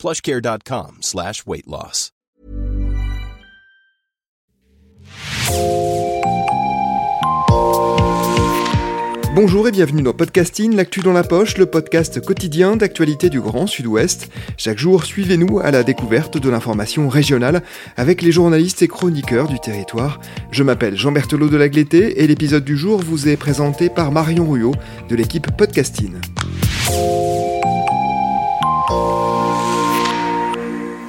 plushcare.com slash weight loss. Bonjour et bienvenue dans Podcasting, l'actu dans la poche, le podcast quotidien d'actualité du Grand Sud-Ouest. Chaque jour, suivez-nous à la découverte de l'information régionale avec les journalistes et chroniqueurs du territoire. Je m'appelle Jean Berthelot de Lagleté et l'épisode du jour vous est présenté par Marion Ruyot de l'équipe Podcasting.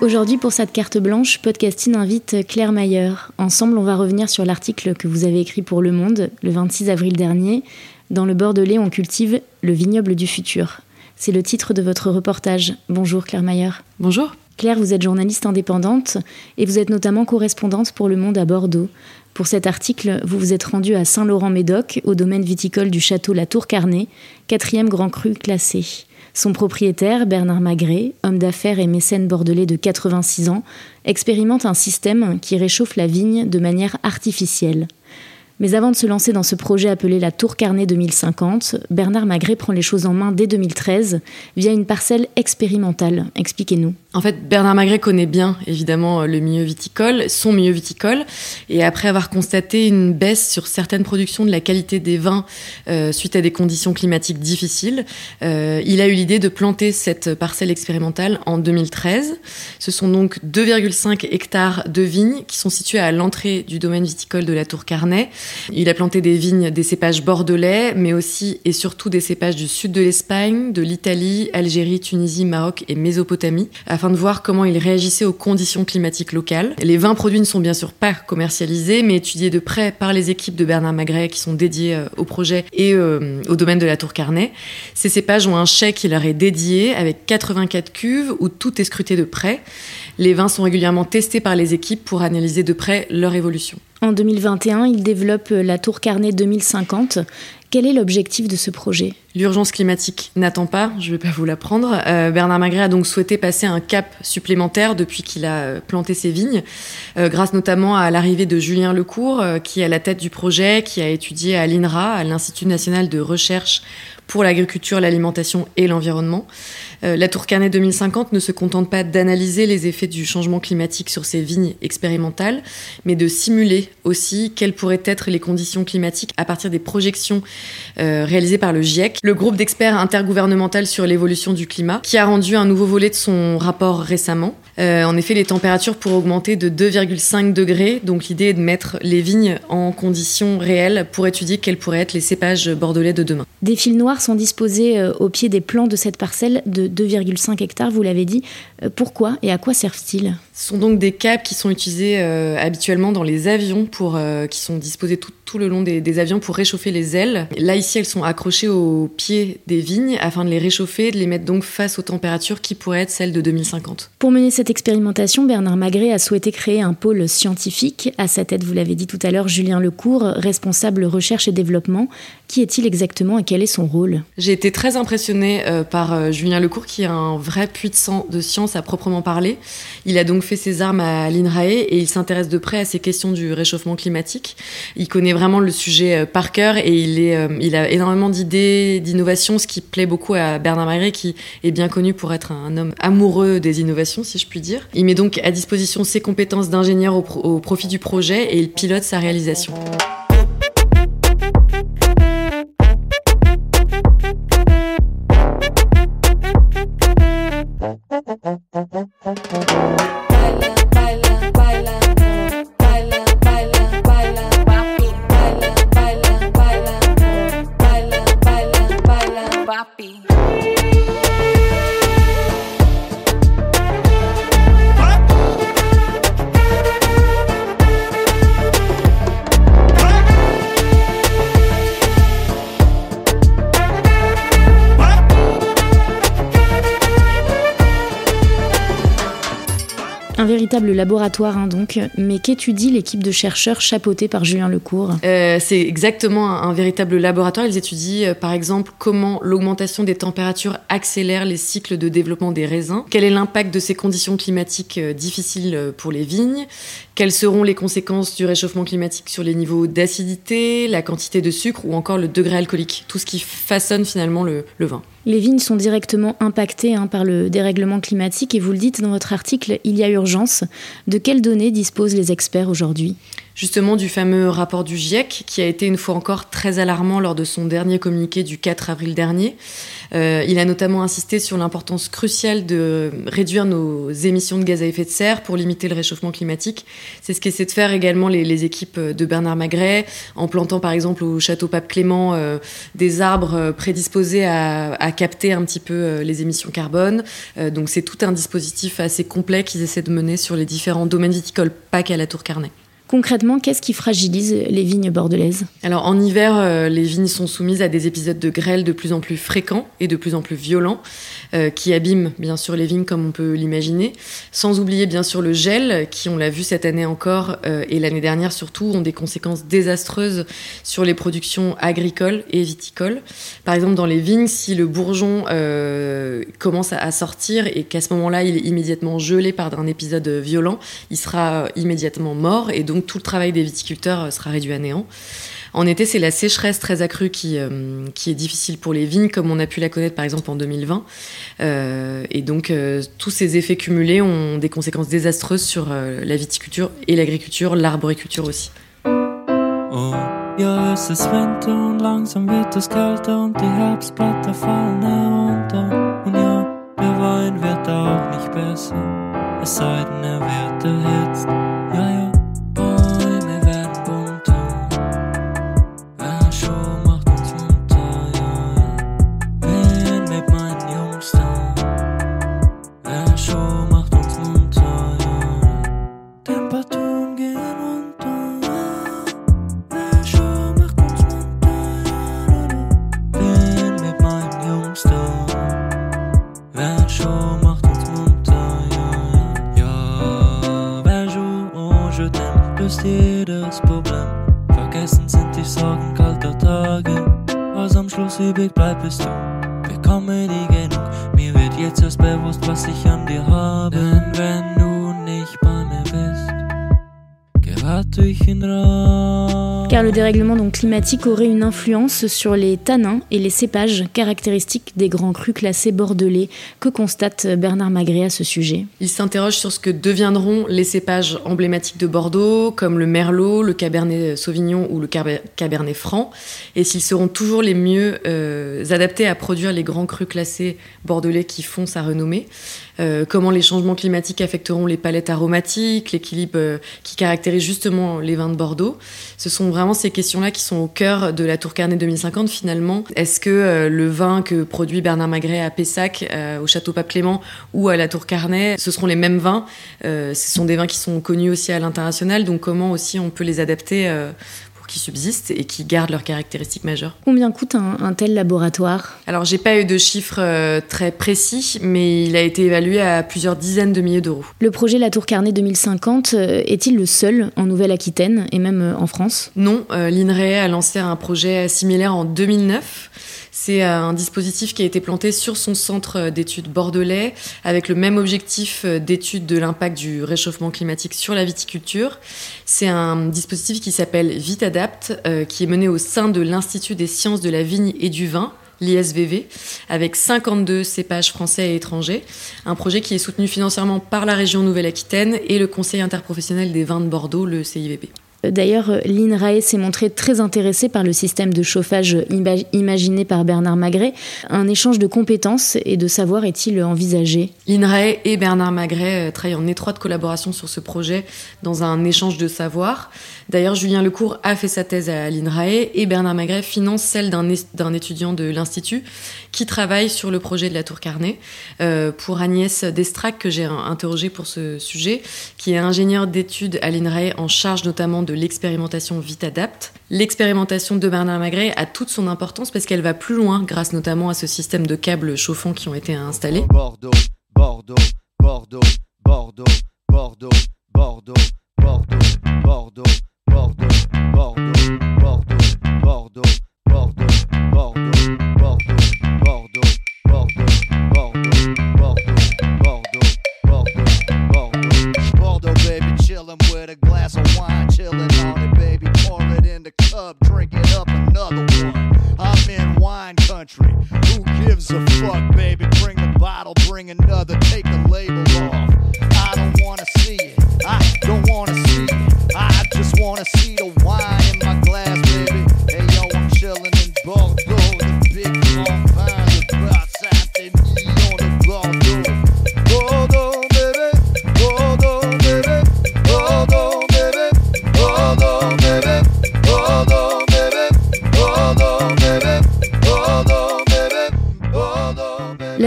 Aujourd'hui, pour cette carte blanche, Podcasting invite Claire Mayer. Ensemble, on va revenir sur l'article que vous avez écrit pour Le Monde le 26 avril dernier. Dans le Bordelais, on cultive le vignoble du futur. C'est le titre de votre reportage. Bonjour Claire Mayer. Bonjour. Claire, vous êtes journaliste indépendante et vous êtes notamment correspondante pour Le Monde à Bordeaux. Pour cet article, vous vous êtes rendue à Saint-Laurent-Médoc, au domaine viticole du château La Tour Carnet, quatrième grand cru classé. Son propriétaire, Bernard Magret, homme d'affaires et mécène bordelais de 86 ans, expérimente un système qui réchauffe la vigne de manière artificielle. Mais avant de se lancer dans ce projet appelé la Tour Carnet 2050, Bernard Magret prend les choses en main dès 2013 via une parcelle expérimentale. Expliquez-nous. En fait, Bernard Magret connaît bien, évidemment, le milieu viticole, son milieu viticole. Et après avoir constaté une baisse sur certaines productions de la qualité des vins euh, suite à des conditions climatiques difficiles, euh, il a eu l'idée de planter cette parcelle expérimentale en 2013. Ce sont donc 2,5 hectares de vignes qui sont situés à l'entrée du domaine viticole de la Tour Carnet. Il a planté des vignes des cépages bordelais, mais aussi et surtout des cépages du sud de l'Espagne, de l'Italie, Algérie, Tunisie, Maroc et Mésopotamie, afin de voir comment il réagissait aux conditions climatiques locales. Les vins produits ne sont bien sûr pas commercialisés, mais étudiés de près par les équipes de Bernard Magret qui sont dédiées euh, au projet et euh, au domaine de la Tour Carnet. Ces cépages ont un chèque qui leur est dédié avec 84 cuves où tout est scruté de près. Les vins sont régulièrement testés par les équipes pour analyser de près leur évolution. En 2021, il développe la Tour Carnet 2050. Quel est l'objectif de ce projet? L'urgence climatique n'attend pas, je ne vais pas vous l'apprendre. Euh, Bernard Magret a donc souhaité passer un cap supplémentaire depuis qu'il a planté ses vignes, euh, grâce notamment à l'arrivée de Julien Lecourt, euh, qui est à la tête du projet, qui a étudié à l'INRA, à l'Institut national de recherche pour l'agriculture, l'alimentation et l'environnement. Euh, la Tour Carnet 2050 ne se contente pas d'analyser les effets du changement climatique sur ces vignes expérimentales, mais de simuler aussi quelles pourraient être les conditions climatiques à partir des projections euh, réalisées par le GIEC, le groupe d'experts intergouvernemental sur l'évolution du climat, qui a rendu un nouveau volet de son rapport récemment. Euh, en effet, les températures pourraient augmenter de 2,5 degrés, donc l'idée est de mettre les vignes en conditions réelles pour étudier quels pourraient être les cépages bordelais de demain. Des fils noirs sont disposés au pied des plans de cette parcelle de 2,5 hectares, vous l'avez dit. Euh, pourquoi et à quoi servent-ils? Ce sont donc des câbles qui sont utilisés euh, habituellement dans les avions, pour, euh, qui sont disposés tout, tout le long des, des, avions pour réchauffer les ailes. Là, ici, elles sont accrochées au pied des vignes afin de les réchauffer, de les mettre donc face aux températures qui pourraient être celles de 2050. Pour mener cette expérimentation, Bernard Magret a souhaité créer un pôle scientifique. À sa tête, vous l'avez dit tout à l'heure, Julien Lecourt, responsable recherche et développement. Qui est-il exactement et quel est son rôle? J'ai été très impressionnée par Julien Lecourt qui est un vrai puits de, sang, de science à proprement parler. Il a donc fait ses armes à l'INRAE et il s'intéresse de près à ces questions du réchauffement climatique. Il connaît vraiment le sujet par cœur et il, est, il a énormément d'idées, d'innovations, ce qui plaît beaucoup à Bernard Magret qui est bien connu pour être un homme amoureux des innovations, si je puis dire. Il met donc à disposition ses compétences d'ingénieur au profit du projet et il pilote sa réalisation. Véritable laboratoire hein, donc, mais qu'étudie l'équipe de chercheurs chapeautée par Julien Lecourt? Euh, C'est exactement un, véritable laboratoire. Ils étudient euh, par exemple comment l'augmentation des températures accélère les cycles de développement des raisins, quel est l'impact de ces conditions climatiques euh, difficiles pour les vignes, quelles seront les conséquences du réchauffement climatique sur les niveaux d'acidité, la quantité de sucre ou encore le degré alcoolique, tout ce qui façonne finalement le, vin. Les vignes sont directement impactées hein, par le dérèglement climatique et vous le dites dans votre article, il y a urgence. De quelles données disposent les experts aujourd'hui? Justement du fameux rapport du GIEC, qui a été une fois encore très alarmant lors de son dernier communiqué du 4 avril dernier. Euh, il a notamment insisté sur l'importance cruciale de réduire nos émissions de gaz à effet de serre pour limiter le réchauffement climatique. C'est ce qu'essaient de faire également les, équipes de Bernard Magret, en plantant par exemple au château Pape Clément euh, des arbres prédisposés à, capter un petit peu euh, les émissions carbone. donc c'est tout un dispositif assez complet qu'ils essaient de mener sur les différents domaines viticoles, pas qu'à la Tour Carnet. Concrètement, qu'est-ce qui fragilise les vignes bordelaises? Alors en hiver, euh, les vignes sont soumises à des épisodes de grêle de plus en plus fréquents et de plus en plus violents, euh, qui abîment bien sûr les vignes comme on peut l'imaginer. Sans oublier bien sûr le gel, qui on l'a vu cette année encore euh, et l'année dernière surtout, ont des conséquences désastreuses sur les productions agricoles et viticoles. Par exemple, dans les vignes, si le bourgeon commence à sortir et qu'à ce moment-là il est immédiatement gelé par un épisode violent, il sera immédiatement mort et donc tout le travail des viticulteurs euh, sera réduit à néant. En été, c'est la sécheresse très accrue qui, euh, qui est difficile pour les vignes, comme on a pu la connaître par exemple en 2020. Euh, et donc, tous ces effets cumulés ont des conséquences désastreuses sur la viticulture et l'agriculture, l'arboriculture aussi. Oh, nicht besser, es sei denn, er wird. chaud, macht uns munter, ja, ja. Ja, Bonjour, oh, je t'aime, löst jedes Problem. Vergessen sind die Sorgen kalter Tage. Was am Schluss übrig bleibt, bist du. Bekomme die genug, mir wird jetzt erst bewusst, was ich an dir habe. Denn wenn Car le dérèglement climatique aurait une influence sur les tanins et les cépages caractéristiques des grands crus classés bordelais. Que constate Bernard Magré à ce sujet? Il s'interroge sur ce que deviendront les cépages emblématiques de Bordeaux, comme le Merlot, le Cabernet Sauvignon ou le Cabernet Franc, et s'ils seront toujours les mieux euh, adaptés à produire les grands crus classés bordelais qui font sa renommée. Euh, comment les changements climatiques affecteront les palettes aromatiques, l'équilibre euh, qui caractérise justement les vins de Bordeaux. Ce sont vraiment ces questions-là qui sont au cœur de la Tour Carnet 2050 finalement. Est-ce que euh, le vin que produit Bernard Magret à Pessac, au Château Pape Clément ou à la Tour Carnet, ce seront les mêmes vins? Ce sont des vins qui sont connus aussi à l'international, donc comment aussi on peut les adapter qui subsistent et qui gardent leurs caractéristiques majeures. Combien coûte un, tel laboratoire? Alors, j'ai pas eu de chiffres euh, très précis, mais il a été évalué à plusieurs dizaines de milliers d'euros. Le projet La Tour Carnet 2050 euh, est-il le seul en Nouvelle-Aquitaine et même euh, en France? Non, l'INRAE a lancé un projet similaire en 2009 c'est euh, un dispositif qui a été planté sur son centre euh, d'études bordelais avec le même objectif euh, d'étude de l'impact du réchauffement climatique sur la viticulture. C'est un dispositif qui s'appelle VitAdapt, qui est mené au sein de l'Institut des sciences de la vigne et du vin, l'ISVV, avec 52 cépages français et étrangers. Un projet qui est soutenu financièrement par la région Nouvelle-Aquitaine et le Conseil interprofessionnel des vins de Bordeaux, le CIVB. D'ailleurs, l'INRAE s'est montré très intéressé par le système de chauffage imaginé par Bernard Magret. Un échange de compétences et de savoir est-il envisagé? L'INRAE et Bernard Magret euh, travaillent en étroite collaboration sur ce projet dans un échange de savoir. D'ailleurs, Julien Lecourt a fait sa thèse à l'INRAE et Bernard Magret finance celle d'un étudiant de l'Institut qui travaille sur le projet de la Tour Carnet. Euh, pour Agnès Destrac, que j'ai interrogé pour ce sujet, qui est ingénieure d'études à l'INRAE en charge notamment de l'expérimentation VitAdapt. L'expérimentation de Bernard Magret a toute son importance parce qu'elle va plus loin grâce notamment à ce système de câbles chauffants qui ont été installés. Bordeaux, Bordeaux, Bordeaux. Bordeaux, Bordeaux, Bordeaux, Bordeaux, Bordeaux, in the cup, drink it up another one. I'm in wine country. Who gives a fuck, baby? Bring the bottle, bring another, take the label off. I don't wanna see it. I don't wanna see it. I just wanna see the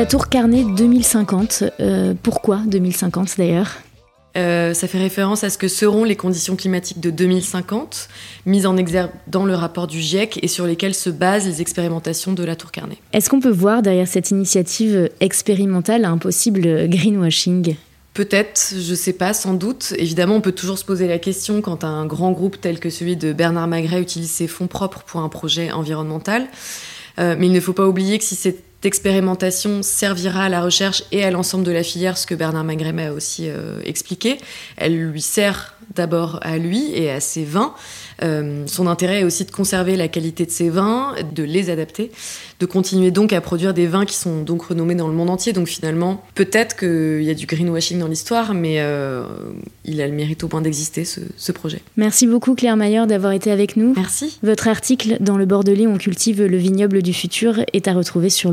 La tour Carnet 2050, euh, pourquoi 2050 d'ailleurs? Euh, ça fait référence à ce que seront les conditions climatiques de 2050, mises en exergue dans le rapport du GIEC et sur lesquelles se basent les expérimentations de la Tour Carnet. Est-ce qu'on peut voir derrière cette initiative expérimentale un possible greenwashing? Peut-être, je sais pas, sans doute. Évidemment, on peut toujours se poser la question quand un grand groupe tel que celui de Bernard Magret utilise ses fonds propres pour un projet environnemental. Euh, mais il ne faut pas oublier que si cette expérimentation servira à la recherche et à l'ensemble de la filière, ce que Bernard Magret m'a aussi euh, expliqué, elle lui sert d'abord à lui et à ses vins. Euh, son intérêt est aussi de conserver la qualité de ses vins, de les adapter, de continuer donc à produire des vins qui sont donc renommés dans le monde entier. Donc finalement, peut-être qu'il y a du greenwashing dans l'histoire, mais euh, il a le mérite au point d'exister, ce, ce projet. Merci beaucoup Claire Maillard d'avoir été avec nous. Merci. Votre article Dans le Bordelais, on cultive le vignoble du futur est à retrouver sur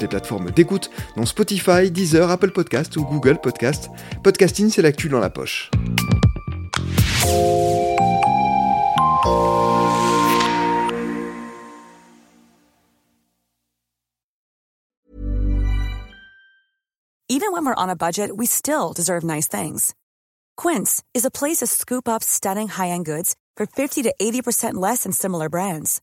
les plateformes d'écoute, dont Spotify, Deezer, Apple Podcast ou Google Podcast. Podcasting, c'est l'actu dans la poche. Even when we're on a budget, we still deserve nice things. Quince is a place to scoop up stunning high-end goods for 50 to 80% less than similar brands.